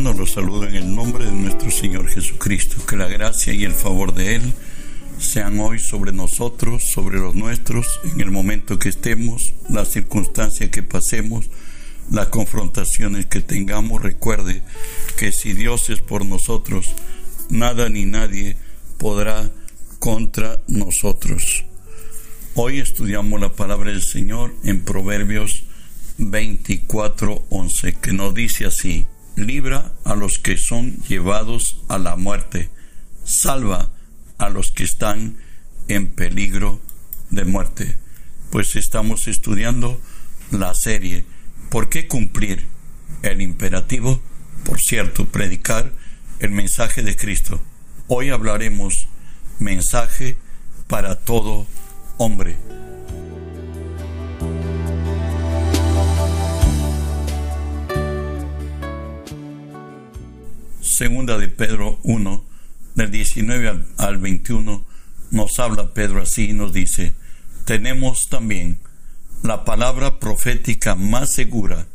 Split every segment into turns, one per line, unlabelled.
los saludo en el nombre de nuestro Señor Jesucristo. Que la gracia y el favor de Él sean hoy sobre nosotros, sobre los nuestros, en el momento que estemos, la circunstancia que pasemos, las confrontaciones que tengamos. Recuerde que si Dios es por nosotros, nada ni nadie podrá contra nosotros. Hoy estudiamos la palabra del Señor en Proverbios 24:11, que nos dice así: libra a los que son llevados a la muerte, salva a los que están en peligro de muerte. Pues estamos estudiando la serie ¿Por qué cumplir el imperativo? Por cierto, predicar el mensaje de Cristo. Hoy hablaremos mensaje para todo hombre. Segunda de Pedro 1, del 19 al, 21, nos habla Pedro así y nos dice, tenemos también la palabra profética más segura,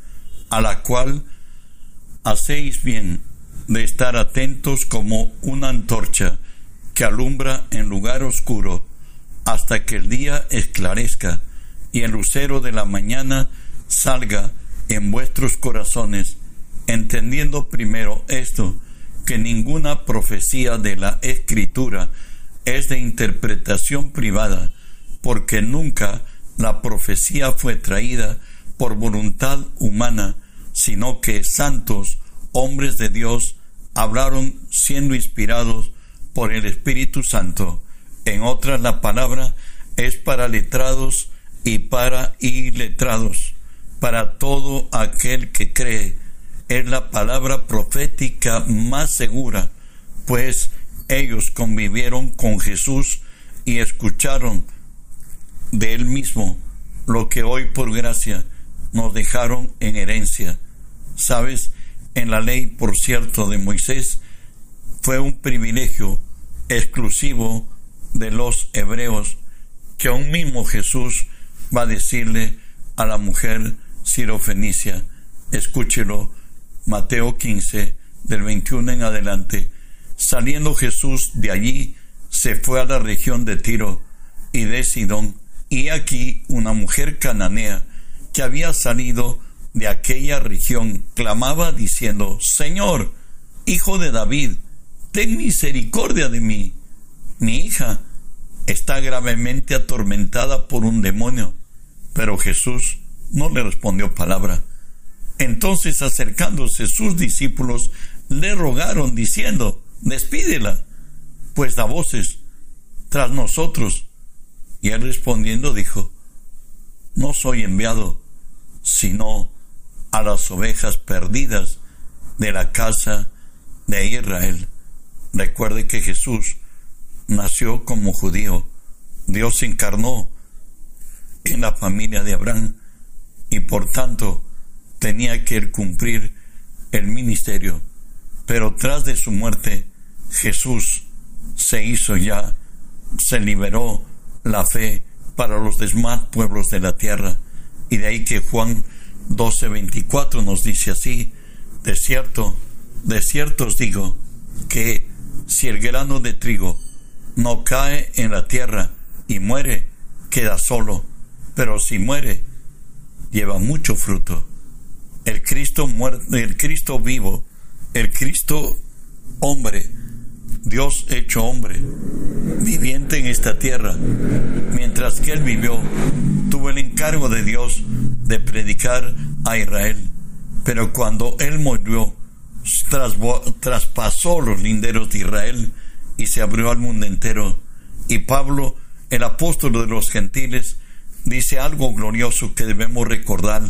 a la cual hacéis bien de estar atentos como una antorcha que alumbra en lugar oscuro hasta que el día esclarezca y el lucero de la mañana salga en vuestros corazones, entendiendo primero esto, que ninguna profecía de la escritura es de interpretación privada, porque nunca la profecía fue traída por voluntad humana, sino que santos hombres de Dios hablaron siendo inspirados por el Espíritu Santo. En otras la palabra es para letrados y para iletrados, para todo aquel que cree es la palabra profética más segura, pues ellos convivieron con Jesús y escucharon de él mismo lo que hoy por gracia nos dejaron en herencia. Sabes, en la ley, por cierto, de Moisés, fue un privilegio exclusivo de los hebreos que aún mismo Jesús va a decirle a la mujer sirofenicia, escúchelo, Mateo 15, del 21 en adelante. Saliendo Jesús de allí, se fue a la región de Tiro y de Sidón, y aquí una mujer cananea que había salido de aquella región clamaba diciendo, Señor, hijo de David, ten misericordia de mí. Mi hija está gravemente atormentada por un demonio. Pero Jesús no le respondió palabra. Entonces acercándose sus discípulos, le rogaron diciendo, despídela, pues da voces tras nosotros. Y él respondiendo dijo, no soy enviado, sino a las ovejas perdidas de la casa de Israel. Recuerde que Jesús nació como judío, Dios se encarnó en la familia de Abraham y por tanto tenía que cumplir el ministerio, pero tras de su muerte Jesús se hizo ya, se liberó la fe para los demás pueblos de la tierra. Y de ahí que Juan 12:24 nos dice así, de cierto, de cierto os digo, que si el grano de trigo no cae en la tierra y muere, queda solo, pero si muere, lleva mucho fruto el Cristo muerto, el Cristo vivo, el Cristo hombre, Dios hecho hombre, viviente en esta tierra, mientras que él vivió, tuvo el encargo de Dios de predicar a Israel. Pero cuando él murió, traspasó los linderos de Israel y se abrió al mundo entero. Y Pablo, el apóstol de los gentiles, dice algo glorioso que debemos recordar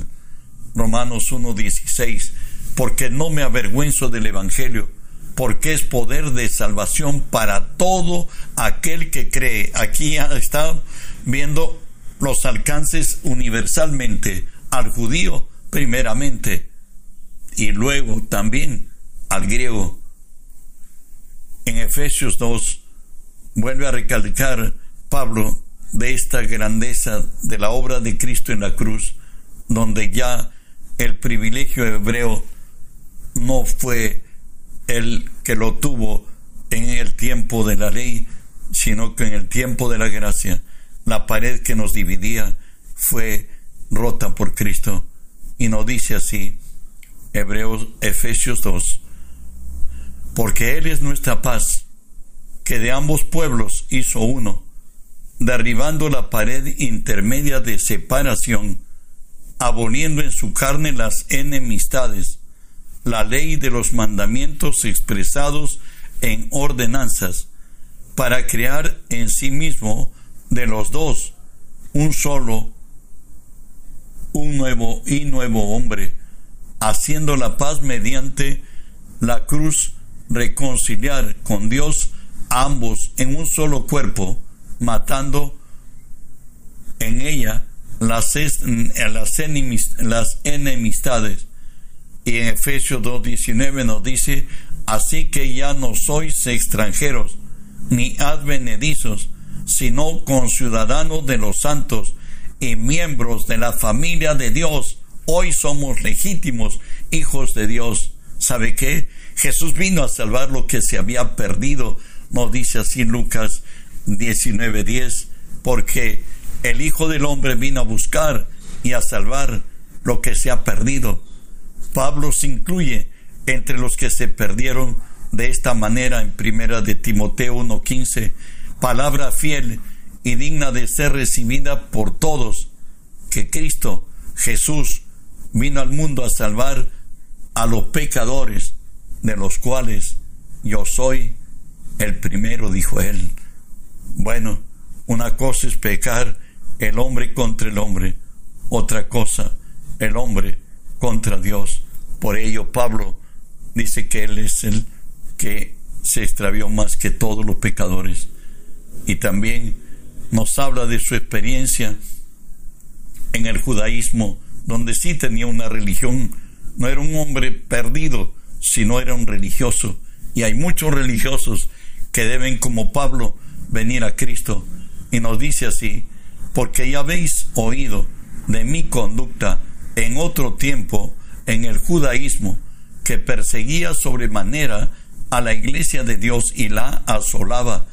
Romanos 1.16, porque no me avergüenzo del Evangelio, porque es poder de salvación para todo aquel que cree. Aquí está viendo los alcances universalmente al judío primeramente y luego también al griego. En Efesios 2 vuelve a recalcar Pablo de esta grandeza de la obra de Cristo en la cruz, donde ya el privilegio hebreo no fue el que lo tuvo en el tiempo de la ley, sino que en el tiempo de la gracia, la pared que nos dividía fue rota por Cristo. Y nos dice así, Hebreos, Efesios 2, porque Él es nuestra paz, que de ambos pueblos hizo uno, derribando la pared intermedia de separación, aboliendo en su carne las enemistades, la ley de los mandamientos expresados en ordenanzas, para crear en sí mismo de los dos un solo, un nuevo y nuevo hombre, haciendo la paz mediante la cruz, reconciliar con Dios ambos en un solo cuerpo, matando en ella las, las enemistades. Y en Efesios 2.19 nos dice, así que ya no sois extranjeros ni advenedizos, sino conciudadanos de los santos y miembros de la familia de Dios. Hoy somos legítimos hijos de Dios. ¿Sabe qué? Jesús vino a salvar lo que se había perdido, nos dice así Lucas 19:10, porque el Hijo del Hombre vino a buscar y a salvar lo que se ha perdido. Pablo se incluye entre los que se perdieron de esta manera en primera de Timoteo 1:15, palabra fiel y digna de ser recibida por todos, que Cristo Jesús vino al mundo a salvar a los pecadores, de los cuales yo soy el primero, dijo él. Bueno, una cosa es pecar el hombre contra el hombre, otra cosa el hombre contra Dios. Por ello Pablo dice que él es el que se extravió más que todos los pecadores. Y también nos habla de su experiencia en el judaísmo, donde sí tenía una religión, no era un hombre perdido, sino era un religioso. Y hay muchos religiosos que deben, como Pablo, venir a Cristo. Y nos dice así, porque ya habéis oído de mi conducta en otro tiempo en el judaísmo, que perseguía sobremanera a la iglesia de Dios y la asolaba.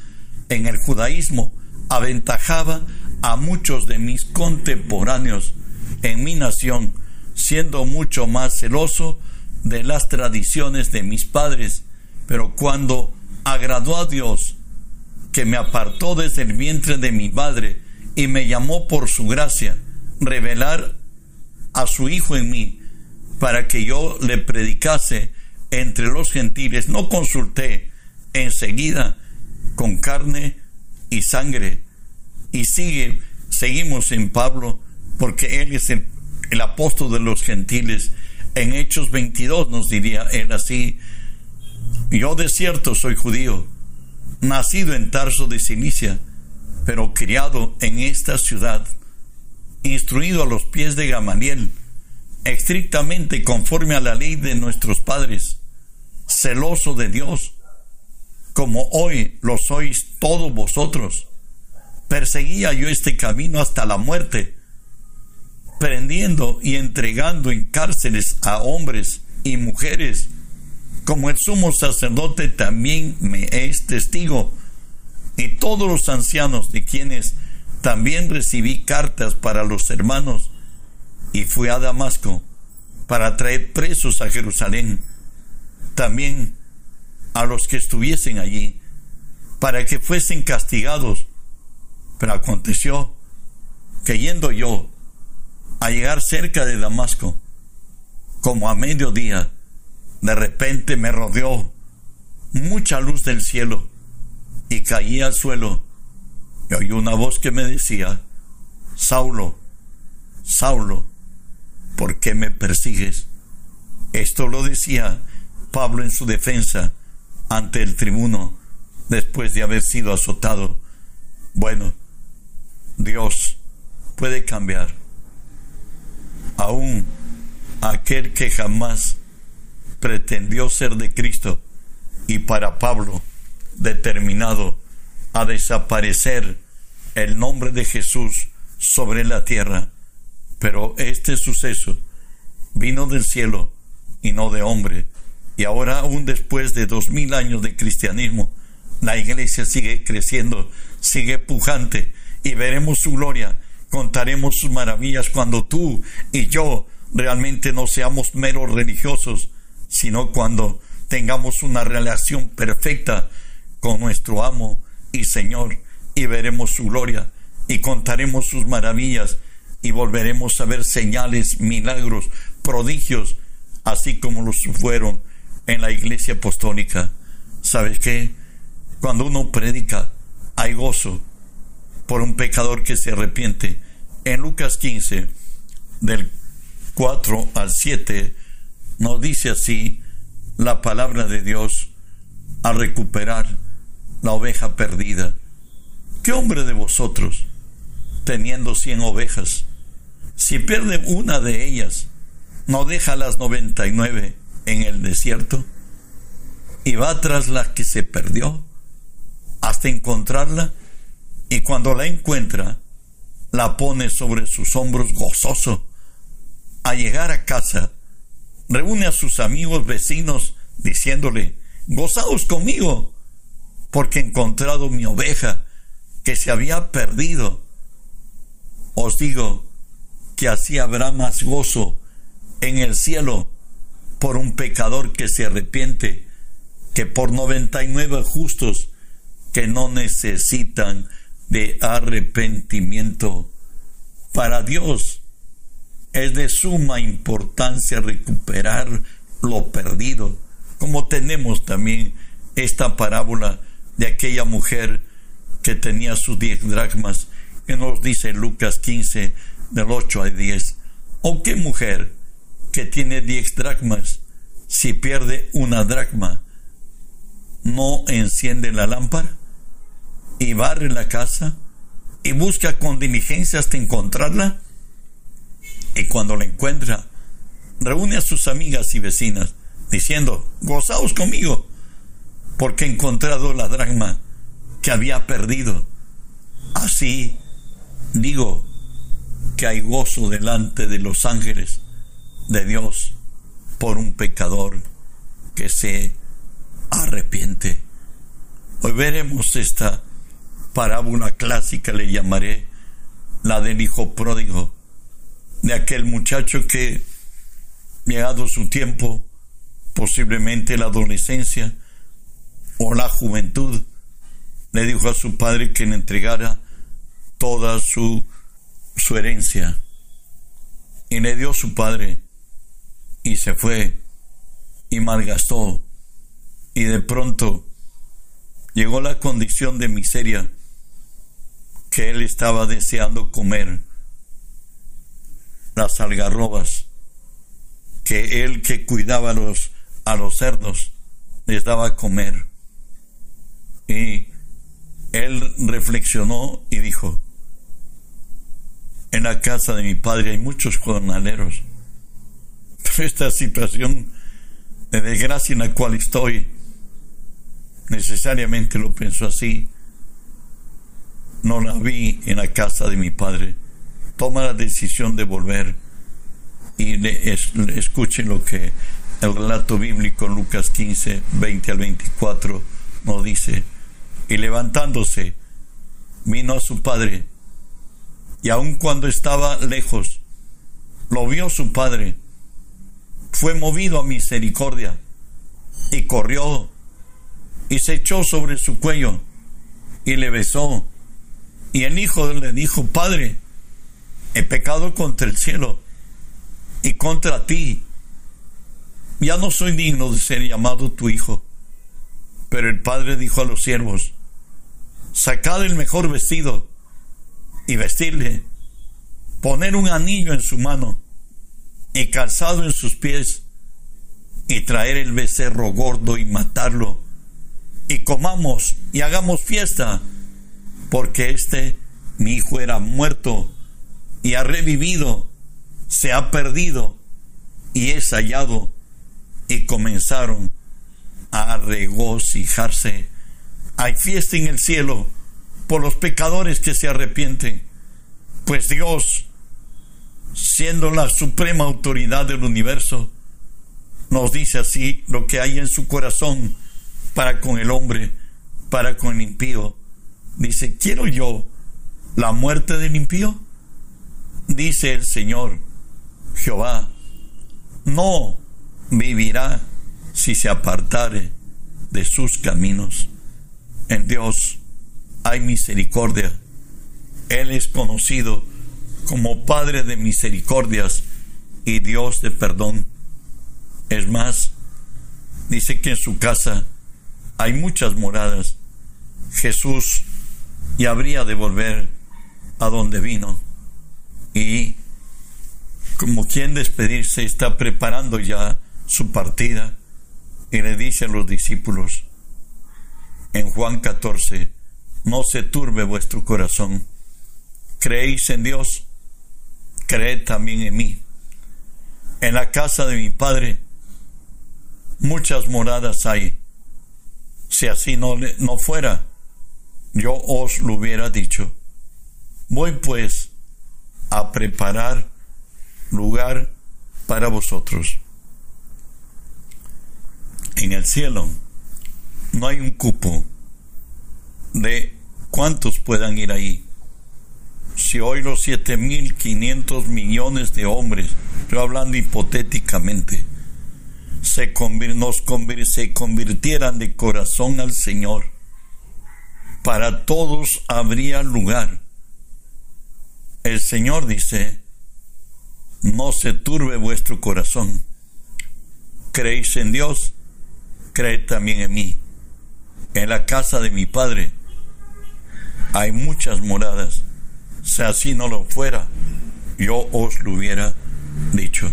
En el judaísmo aventajaba a muchos de mis contemporáneos en mi nación, siendo mucho más celoso de las tradiciones de mis padres. Pero cuando agradó a Dios, que me apartó desde el vientre de mi madre y me llamó por su gracia, revelar a su Hijo en mí, para que yo le predicase entre los gentiles, no consulté enseguida con carne y sangre. Y sigue, seguimos en Pablo, porque él es el, el apóstol de los gentiles. En Hechos 22 nos diría él así, yo de cierto soy judío, nacido en Tarso de Cilicia, pero criado en esta ciudad, instruido a los pies de Gamaliel, estrictamente conforme a la ley de nuestros padres, celoso de Dios, como hoy lo sois todos vosotros. Perseguía yo este camino hasta la muerte, prendiendo y entregando en cárceles a hombres y mujeres, como el sumo sacerdote también me es testigo, y todos los ancianos de quienes también recibí cartas para los hermanos, y fui a Damasco para traer presos a Jerusalén, también a los que estuviesen allí, para que fuesen castigados. Pero aconteció que yendo yo a llegar cerca de Damasco, como a mediodía, de repente me rodeó mucha luz del cielo y caí al suelo y oí una voz que me decía, Saulo, Saulo, ¿por qué me persigues? Esto lo decía Pablo en su defensa ante el tribuno después de haber sido azotado. Bueno, Dios puede cambiar aún aquel que jamás pretendió ser de Cristo y para Pablo determinado a desaparecer el nombre de Jesús sobre la tierra. Pero este suceso vino del cielo y no de hombre, Y ahora, aún después de dos mil años de cristianismo, la iglesia sigue creciendo, sigue pujante y veremos su gloria, contaremos sus maravillas cuando tú y yo realmente no seamos meros religiosos, sino cuando tengamos una relación perfecta con nuestro amo y Señor y veremos su gloria y contaremos sus maravillas y volveremos a ver señales, milagros, prodigios, así como los fueron en la iglesia apostólica. ¿Sabes qué? Cuando uno predica, hay gozo por un pecador que se arrepiente. En Lucas 15, del 4 al 7, nos dice así la palabra de Dios a recuperar la oveja perdida. ¿Qué hombre de vosotros, teniendo cien ovejas, si pierde una de ellas, no deja las noventa y nueve en el desierto y va tras la que se perdió hasta encontrarla y cuando la encuentra la pone sobre sus hombros gozoso. A llegar a casa, reúne a sus amigos vecinos diciéndole, gozaos conmigo, porque he encontrado mi oveja que se había perdido. Os digo que así habrá más gozo en el cielo por un pecador que se arrepiente que por noventa y nueve justos que no necesitan de arrepentimiento. Para Dios es de suma importancia recuperar lo perdido, como tenemos también esta parábola de aquella mujer que tenía sus diez dracmas, que nos dice Lucas 15, del 8 al 10. ¿O qué mujer que tiene diez dracmas, si pierde una dracma, no enciende la lámpara y barre la casa y busca con diligencia hasta encontrarla? Y cuando la encuentra, reúne a sus amigas y vecinas, diciendo, gozaos conmigo, porque he encontrado la dracma que había perdido. Así digo que hay gozo delante de los ángeles de Dios por un pecador que se arrepiente. Hoy veremos esta parábola clásica, le llamaré la del hijo pródigo, de aquel muchacho que, llegado su tiempo, posiblemente la adolescencia o la juventud, le dijo a su padre que le entregara toda su, su herencia. Y le dio su padre y se fue y malgastó. Y de pronto llegó la condición de miseria que él estaba deseando comer. Las algarrobas que él que cuidaba a los, a los cerdos les daba a comer. Y él reflexionó y dijo, en la casa de mi padre hay muchos jornaleros, pero esta situación de desgracia en la cual estoy, necesariamente lo pienso así, no la vi en la casa de mi padre. Toma la decisión de volver y le, lo que el relato bíblico en Lucas 15, 20 al 24 nos dice y levantándose, vino a su padre, y aun cuando estaba lejos, lo vio su padre, fue movido a misericordia, y corrió, y se echó sobre su cuello, y le besó, y el hijo le dijo, Padre, he pecado contra el cielo y contra ti, ya no soy digno de ser llamado tu hijo. Pero el padre dijo a los siervos, sacad el mejor vestido y vestirle, poner un anillo en su mano y calzado en sus pies, y traer el becerro gordo y matarlo, y comamos y hagamos fiesta, porque este mi hijo era muerto y ha revivido, se ha perdido y es hallado. Y comenzaron a regocijarse hay fiesta en el cielo por los pecadores que se arrepienten, pues Dios, siendo la suprema autoridad del universo, nos dice así lo que hay en su corazón para con el hombre, para con el impío. Dice, ¿quiero yo la muerte del impío? Dice el Señor, Jehová, no vivirá si se apartare de sus caminos. En Dios hay misericordia. Él es conocido como Padre de misericordias y Dios de perdón. Es más, dice que en su casa hay muchas moradas. Jesús ya habría de volver a donde vino y como quien despedirse está preparando ya su partida y le dice a los discípulos en Juan 14, no se turbe vuestro corazón, creéis en Dios, creed también en mí. En la casa de mi Padre muchas moradas hay. Si así no, no fuera, yo os lo hubiera dicho. Voy pues a preparar lugar para vosotros. En el cielo no hay un cupo de cuántos puedan ir ahí. Si hoy los 7.500 millones de hombres, estoy hablando hipotéticamente, se, nos se convirtieran de corazón al Señor, para todos habría lugar. El Señor dice, no se turbe vuestro corazón. Creéis en Dios, creed también en mí. En la casa de mi Padre hay muchas moradas. Si así no lo fuera, yo os lo hubiera dicho.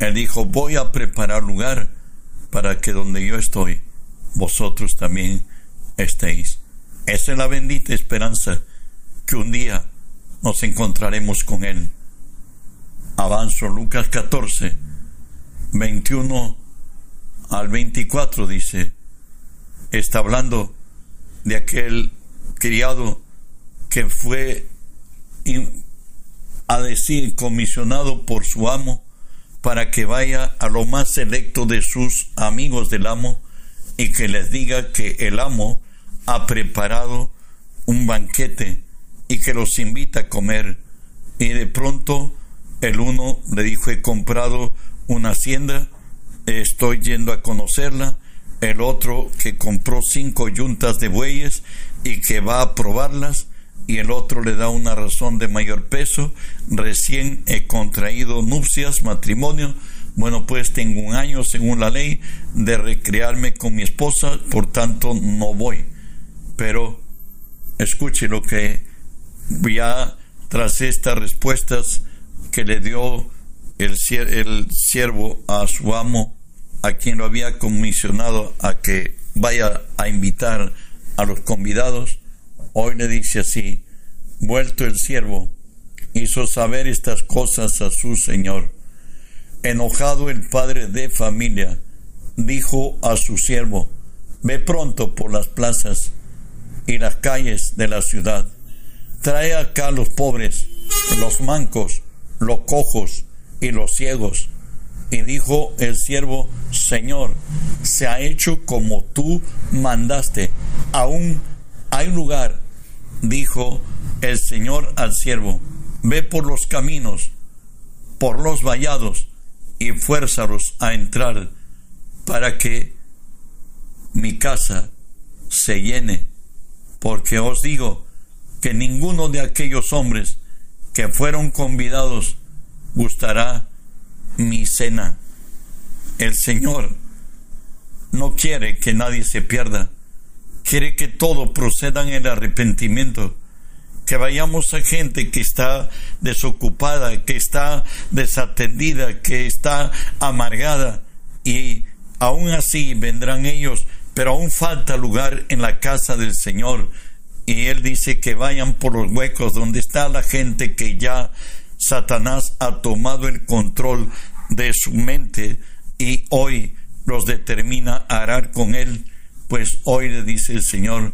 Él dijo, voy a preparar lugar para que donde yo estoy, vosotros también estéis. Esa es la bendita esperanza que un día nos encontraremos con Él. Avanzo Lucas 14, 21 al 24 dice, está hablando de aquel criado que fue a decir comisionado por su amo para que vaya a lo más selecto de sus amigos del amo y que les diga que el amo ha preparado un banquete y que los invita a comer y de pronto el uno le dijo, he comprado una hacienda, estoy yendo a conocerla. El otro que compró cinco yuntas de bueyes y que va a probarlas. Y el otro le da una razón de mayor peso. Recién he contraído nupcias, matrimonio. Bueno, pues tengo un año, según la ley, de recrearme con mi esposa, por tanto no voy. Pero escuche lo que ya tras estas respuestas que le dio el, el siervo a su amo, a quien lo había comisionado a que vaya a invitar a los convidados, hoy le dice así, vuelto el siervo, hizo saber estas cosas a su señor. Enojado el padre de familia, dijo a su siervo, ve pronto por las plazas y las calles de la ciudad, trae acá los pobres, los mancos, los cojos y los ciegos. Y dijo el siervo, Señor, se ha hecho como tú mandaste. Aún hay lugar, dijo el Señor al siervo, ve por los caminos, por los vallados, y fuérzalos a entrar para que mi casa se llene. Porque os digo que ninguno de aquellos hombres que fueron convidados gustará mi cena. El Señor no quiere que nadie se pierda, quiere que todo proceda en arrepentimiento, que vayamos a gente que está desocupada, que está desatendida, que está amargada. Y aún así vendrán ellos, pero aún falta lugar en la casa del Señor. Y él dice que vayan por los huecos donde está la gente que ya Satanás ha tomado el control de su mente y hoy los determina a arar con él, pues hoy le dice el Señor,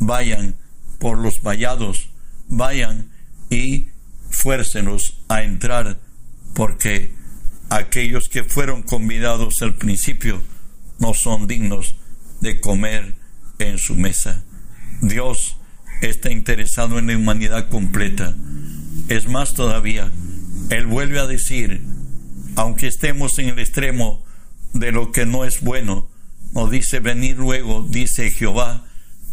vayan por los vallados, vayan y fuércenos a entrar, porque aquellos que fueron convidados al principio no son dignos de comer en su mesa. Dios está interesado en la humanidad completa. Es más todavía, Él vuelve a decir, aunque estemos en el extremo de lo que no es bueno, nos dice, venir luego, dice Jehová,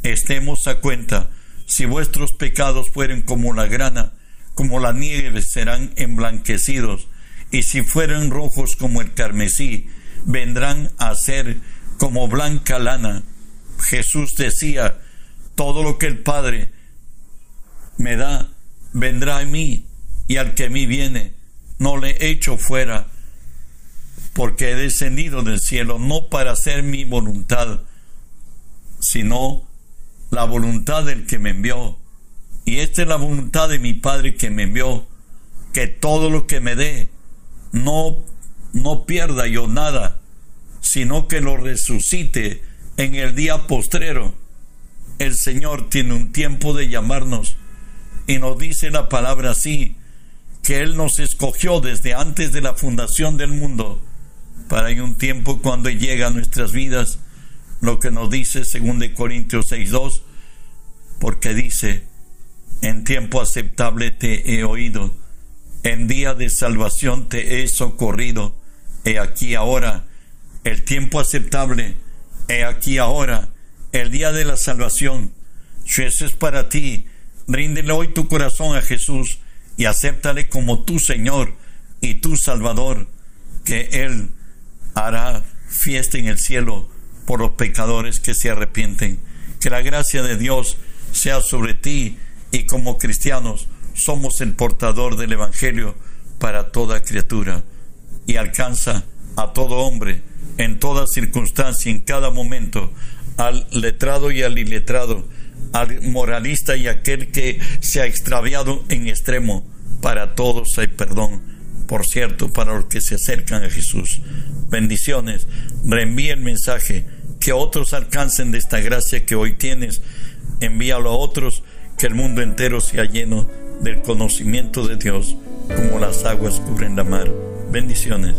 estemos a cuenta, si vuestros pecados fueren como la grana, como la nieve serán emblanquecidos, y si fueren rojos como el carmesí, vendrán a ser como blanca lana. Jesús decía, todo lo que el Padre me da, vendrá a mí, y al que a mí viene, no le echo fuera, porque he descendido del cielo no para hacer mi voluntad, sino la voluntad del que me envió. Y esta es la voluntad de mi Padre que me envió, que todo lo que me dé, no, no pierda yo nada, sino que lo resucite en el día postrero. El Señor tiene un tiempo de llamarnos y nos dice la palabra así, que Él nos escogió desde antes de la fundación del mundo para en un tiempo cuando llega a nuestras vidas lo que nos dice según de Corintios 6.2 porque dice en tiempo aceptable te he oído en día de salvación te he socorrido he aquí ahora el tiempo aceptable he aquí ahora el día de la salvación si eso es para ti ríndele hoy tu corazón a Jesús y acéptale como tu Señor y tu Salvador que Él hará fiesta en el cielo por los pecadores que se arrepienten. Que la gracia de Dios sea sobre ti y como cristianos somos el portador del Evangelio para toda criatura y alcanza a todo hombre en toda circunstancia, en cada momento, al letrado y al iletrado, al moralista y aquel que se ha extraviado en extremo. Para todos hay perdón, por cierto, para los que se acercan a Jesús bendiciones, reenvíe el mensaje, que otros alcancen de esta gracia que hoy tienes, envíalo a otros, que el mundo entero sea lleno del conocimiento de Dios, como las aguas cubren la mar. Bendiciones.